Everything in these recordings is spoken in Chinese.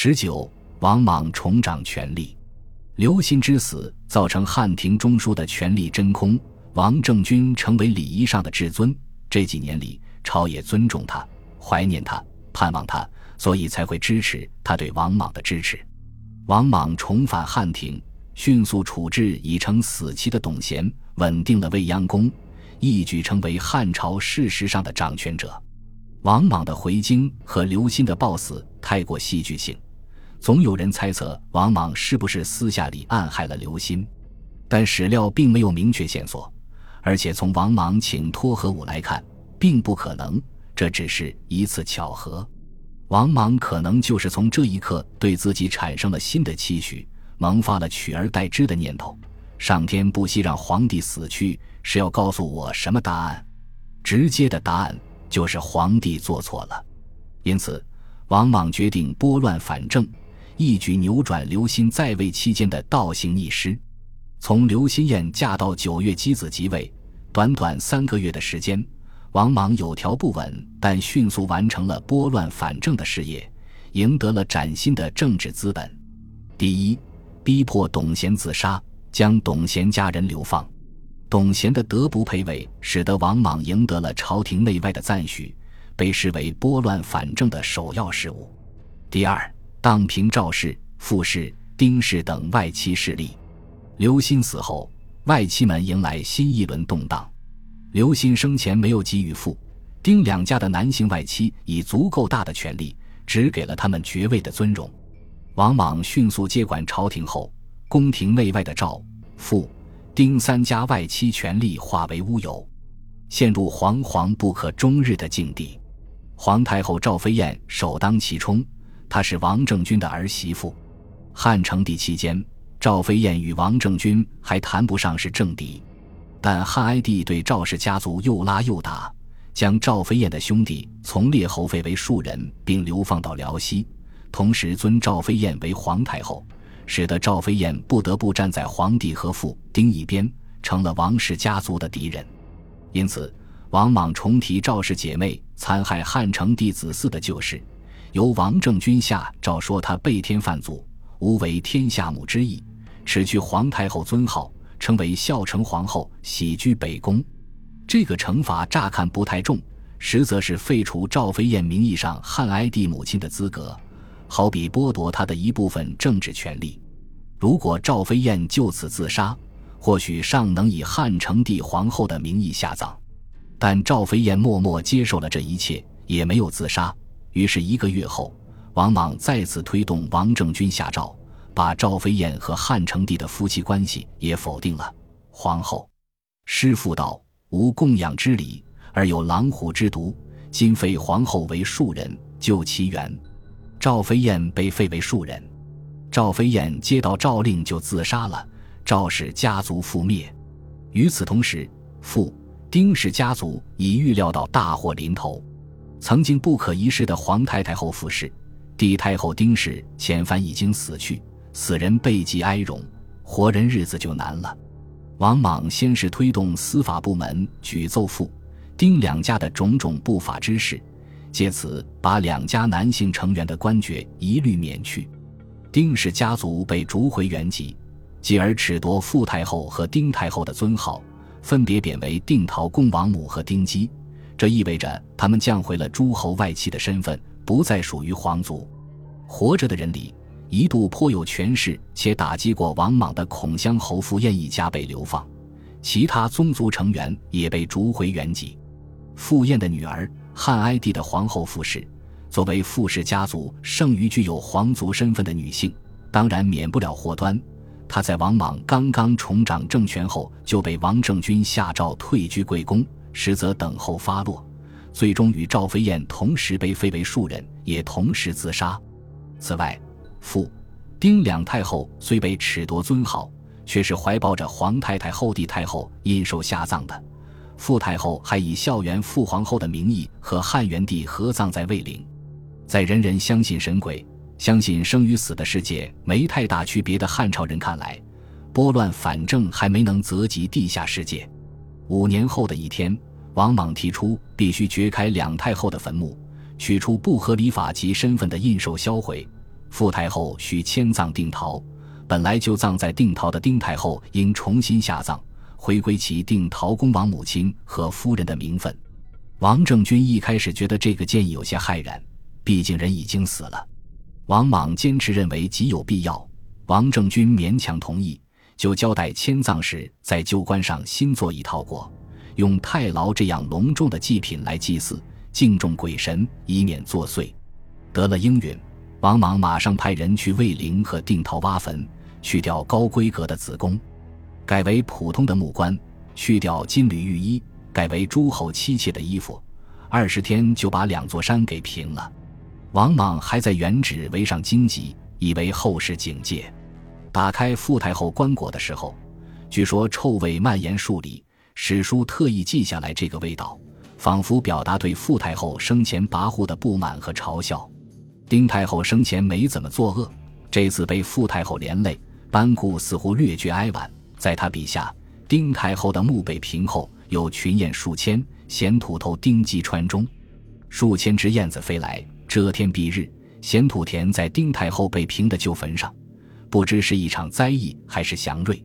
十九，王莽重掌权力。刘歆之死造成汉廷中枢的权力真空，王政君成为礼仪上的至尊。这几年里，朝野尊重他，怀念他，盼望他，所以才会支持他对王莽的支持。王莽重返汉庭，迅速处置已成死期的董贤，稳定了未央宫，一举成为汉朝事实上的掌权者。王莽的回京和刘歆的暴死太过戏剧性。总有人猜测王莽是不是私下里暗害了刘歆，但史料并没有明确线索，而且从王莽请托和武来看，并不可能，这只是一次巧合。王莽可能就是从这一刻对自己产生了新的期许，萌发了取而代之的念头。上天不惜让皇帝死去，是要告诉我什么答案？直接的答案就是皇帝做错了。因此，王莽决定拨乱反正。一举扭转刘歆在位期间的倒行逆施。从刘心燕嫁到九月姬子即位，短短三个月的时间，王莽有条不紊但迅速完成了拨乱反正的事业，赢得了崭新的政治资本。第一，逼迫董贤自杀，将董贤家人流放。董贤的德不配位，使得王莽赢得了朝廷内外的赞许，被视为拨乱反正的首要事务。第二。荡平赵氏、傅氏、丁氏等外戚势力。刘歆死后，外戚们迎来新一轮动荡。刘歆生前没有给予傅、丁两家的男性外戚以足够大的权力，只给了他们爵位的尊荣。王莽迅速接管朝廷后，宫廷内外的赵、傅、丁三家外戚权力化为乌有，陷入惶惶不可终日的境地。皇太后赵飞燕首当其冲。她是王政君的儿媳妇。汉成帝期间，赵飞燕与王政君还谈不上是政敌，但汉哀帝对赵氏家族又拉又打，将赵飞燕的兄弟从列侯废为庶人，并流放到辽西，同时尊赵飞燕为皇太后，使得赵飞燕不得不站在皇帝和父丁一边，成了王氏家族的敌人。因此，王莽重提赵氏姐妹残害汉成帝子嗣的旧事。由王政君下诏说他背天犯祖，无为天下母之意，耻去皇太后尊号，称为孝成皇后，喜居北宫。这个惩罚乍看不太重，实则是废除赵飞燕名义上汉哀帝母亲的资格，好比剥夺她的一部分政治权利。如果赵飞燕就此自杀，或许尚能以汉成帝皇后的名义下葬。但赵飞燕默默接受了这一切，也没有自杀。于是，一个月后，王莽再次推动王政君下诏，把赵飞燕和汉成帝的夫妻关系也否定了。皇后师父道：“无供养之礼，而有狼虎之毒。今废皇后为庶人，救其源。”赵飞燕被废为庶人，赵飞燕接到诏令就自杀了，赵氏家族覆灭。与此同时，父丁氏家族已预料到大祸临头。曾经不可一世的皇太太后傅氏、帝太后丁氏遣返已经死去，死人背极哀荣，活人日子就难了。王莽先是推动司法部门举奏傅、丁两家的种种不法之事，借此把两家男性成员的官爵一律免去。丁氏家族被逐回原籍，继而褫夺傅太后和丁太后的尊号，分别贬为定陶恭王母和丁姬。这意味着他们降回了诸侯外戚的身份，不再属于皇族。活着的人里，一度颇有权势且打击过王莽的孔襄侯傅晏一家被流放，其他宗族成员也被逐回原籍。傅晏的女儿汉哀帝的皇后傅氏，作为傅氏家族剩余具有皇族身份的女性，当然免不了祸端。她在王莽刚刚重掌政权后，就被王政君下诏退居贵宫。实则等候发落，最终与赵飞燕同时被废为庶人，也同时自杀。此外，傅、丁两太后虽被褫夺尊号，却是怀抱着皇太太后、帝太后阴寿下葬的。傅太后还以孝元父皇后的名义和汉元帝合葬在卫陵。在人人相信神鬼、相信生与死的世界没太大区别的汉朝人看来，拨乱反正还没能泽及地下世界。五年后的一天。王莽提出，必须掘开两太后的坟墓，取出不合理法及身份的印绶，销毁。傅太后需迁葬定陶，本来就葬在定陶的丁太后应重新下葬，回归其定陶公王母亲和夫人的名分。王政君一开始觉得这个建议有些骇然，毕竟人已经死了。王莽坚持认为极有必要，王政君勉强同意，就交代迁葬时在旧棺上新做一套椁，用太牢这样隆重的祭品来祭祀，敬重鬼神，以免作祟。得了应允，王莽马上派人去卫陵和定陶挖坟，去掉高规格的子宫，改为普通的木棺，去掉金缕玉衣。改为诸侯妻妾的衣服，二十天就把两座山给平了。王莽还在原址围上荆棘，以为后世警戒。打开傅太后棺椁的时候，据说臭味蔓延数里。史书特意记下来这个味道，仿佛表达对傅太后生前跋扈的不满和嘲笑。丁太后生前没怎么作恶，这次被傅太后连累，班固似乎略觉哀婉。在他笔下，丁太后的墓被平后。有群雁数千，衔土头丁击川中，数千只燕子飞来，遮天蔽日，衔土田在丁太后被平的旧坟上，不知是一场灾异还是祥瑞。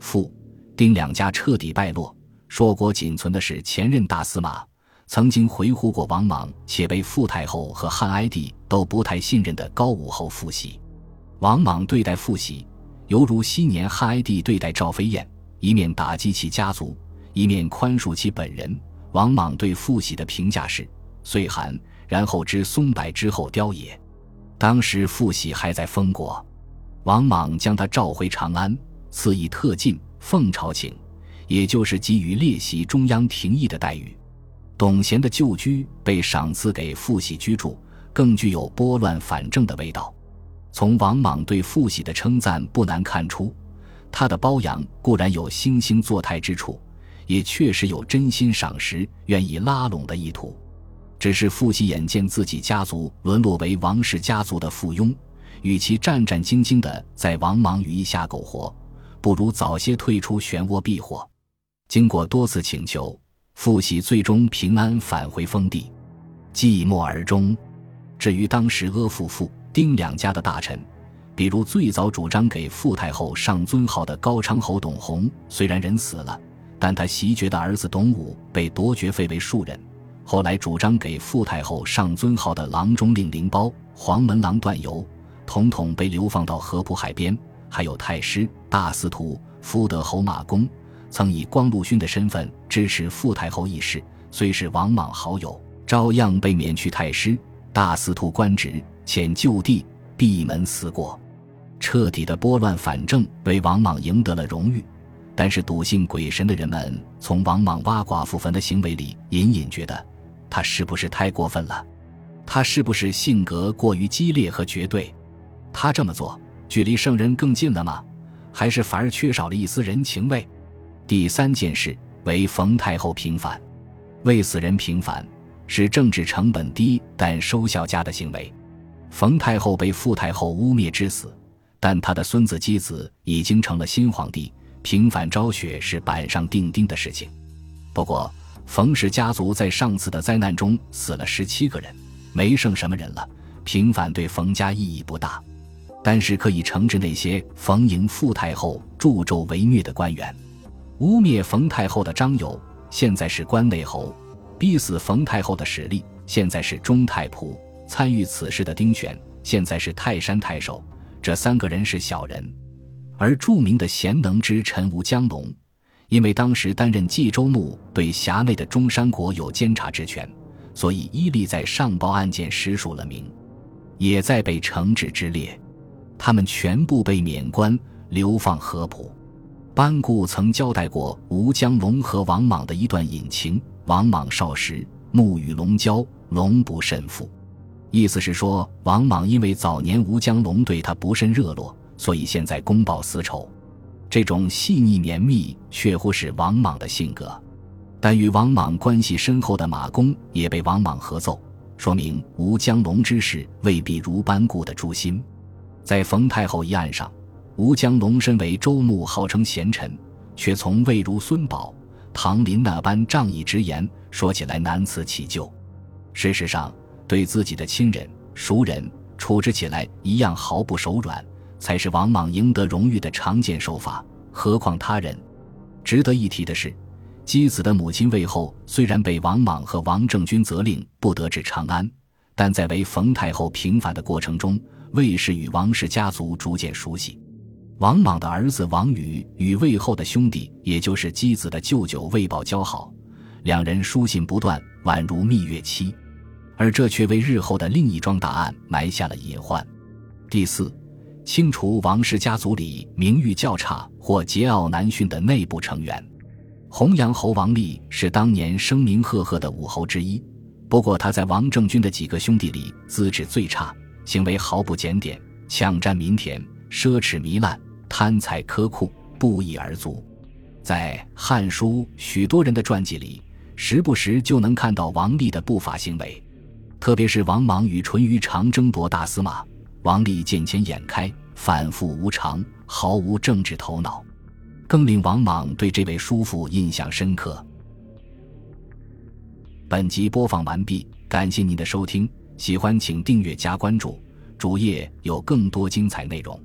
父丁两家彻底败落，硕国仅存的是前任大司马，曾经回护过王莽，且被傅太后和汉哀帝都不太信任的高武侯傅喜。王莽对待傅喜，犹如昔年汉哀帝对待赵飞燕，一面打击其家族。一面宽恕其本人，王莽对傅喜的评价是：岁寒，然后知松柏之后凋也。当时傅喜还在封国，王莽将他召回长安，赐以特进奉朝请，也就是给予列席中央廷议的待遇。董贤的旧居被赏赐给傅喜居住，更具有拨乱反正的味道。从王莽对傅喜的称赞不难看出，他的褒扬固然有惺惺作态之处。也确实有真心赏识、愿意拉拢的意图，只是傅喜眼见自己家族沦落为王氏家族的附庸，与其战战兢兢地在王莽羽翼下苟活，不如早些退出漩涡避祸。经过多次请求，傅喜最终平安返回封地，寂寞而终。至于当时阿父父丁两家的大臣，比如最早主张给傅太后上尊号的高昌侯董弘，虽然人死了。但他袭爵的儿子董武被夺爵废为庶人，后来主张给傅太后上尊号的郎中令灵包、黄门郎段游，统统被流放到河浦海边。还有太师、大司徒福德侯马公，曾以光禄勋的身份支持傅太后一事，虽是王莽好友，照样被免去太师、大司徒官职，遣就地闭门思过。彻底的拨乱反正，为王莽赢得了荣誉。但是笃信鬼神的人们，从王莽挖寡妇坟的行为里，隐隐觉得他是不是太过分了？他是不是性格过于激烈和绝对？他这么做，距离圣人更近了吗？还是反而缺少了一丝人情味？第三件事为冯太后平反，为死人平反是政治成本低但收效佳的行为。冯太后被傅太后污蔑致死，但她的孙子姬子已经成了新皇帝。平反昭雪是板上钉钉的事情，不过冯氏家族在上次的灾难中死了十七个人，没剩什么人了。平反对冯家意义不大，但是可以惩治那些逢迎傅太后助纣为虐的官员。污蔑冯太后的张友，现在是关内侯；逼死冯太后的史力，现在是中太仆；参与此事的丁选，现在是泰山太守。这三个人是小人。而著名的贤能之臣吴江龙，因为当时担任冀州牧，对辖内的中山国有监察之权，所以伊利在上报案件时署了名，也在被惩治之列。他们全部被免官，流放河浦。班固曾交代过吴江龙和王莽的一段隐情：王莽少时，目与龙交，龙不甚富。意思是说，王莽因为早年吴江龙对他不甚热络。所以现在公报私仇，这种细腻绵密却乎是王莽的性格。但与王莽关系深厚的马公也被王莽合奏，说明吴江龙之事未必如班固的诛心。在冯太后一案上，吴江龙身为周牧，号称贤臣，却从未如孙宝、唐林那般仗义直言，说起来难辞其咎。事实上，对自己的亲人、熟人。处置起来一样毫不手软，才是王莽赢得荣誉的常见手法。何况他人？值得一提的是，姬子的母亲魏后虽然被王莽和王政君责令不得至长安，但在为冯太后平反的过程中，魏氏与王氏家族逐渐熟悉。王莽的儿子王宇与魏后的兄弟，也就是姬子的舅舅魏宝交好，两人书信不断，宛如蜜月期。而这却为日后的另一桩大案埋下了隐患。第四，清除王氏家族里名誉较差或桀骜难驯的内部成员。洪阳侯王立是当年声名赫赫的武侯之一，不过他在王政君的几个兄弟里资质最差，行为毫不检点，抢占民田，奢侈糜烂，贪财苛酷，不一而足。在《汉书》许多人的传记里，时不时就能看到王立的不法行为。特别是王莽与淳于长争夺大司马，王立见钱眼开，反复无常，毫无政治头脑，更令王莽对这位叔父印象深刻。本集播放完毕，感谢您的收听，喜欢请订阅加关注，主页有更多精彩内容。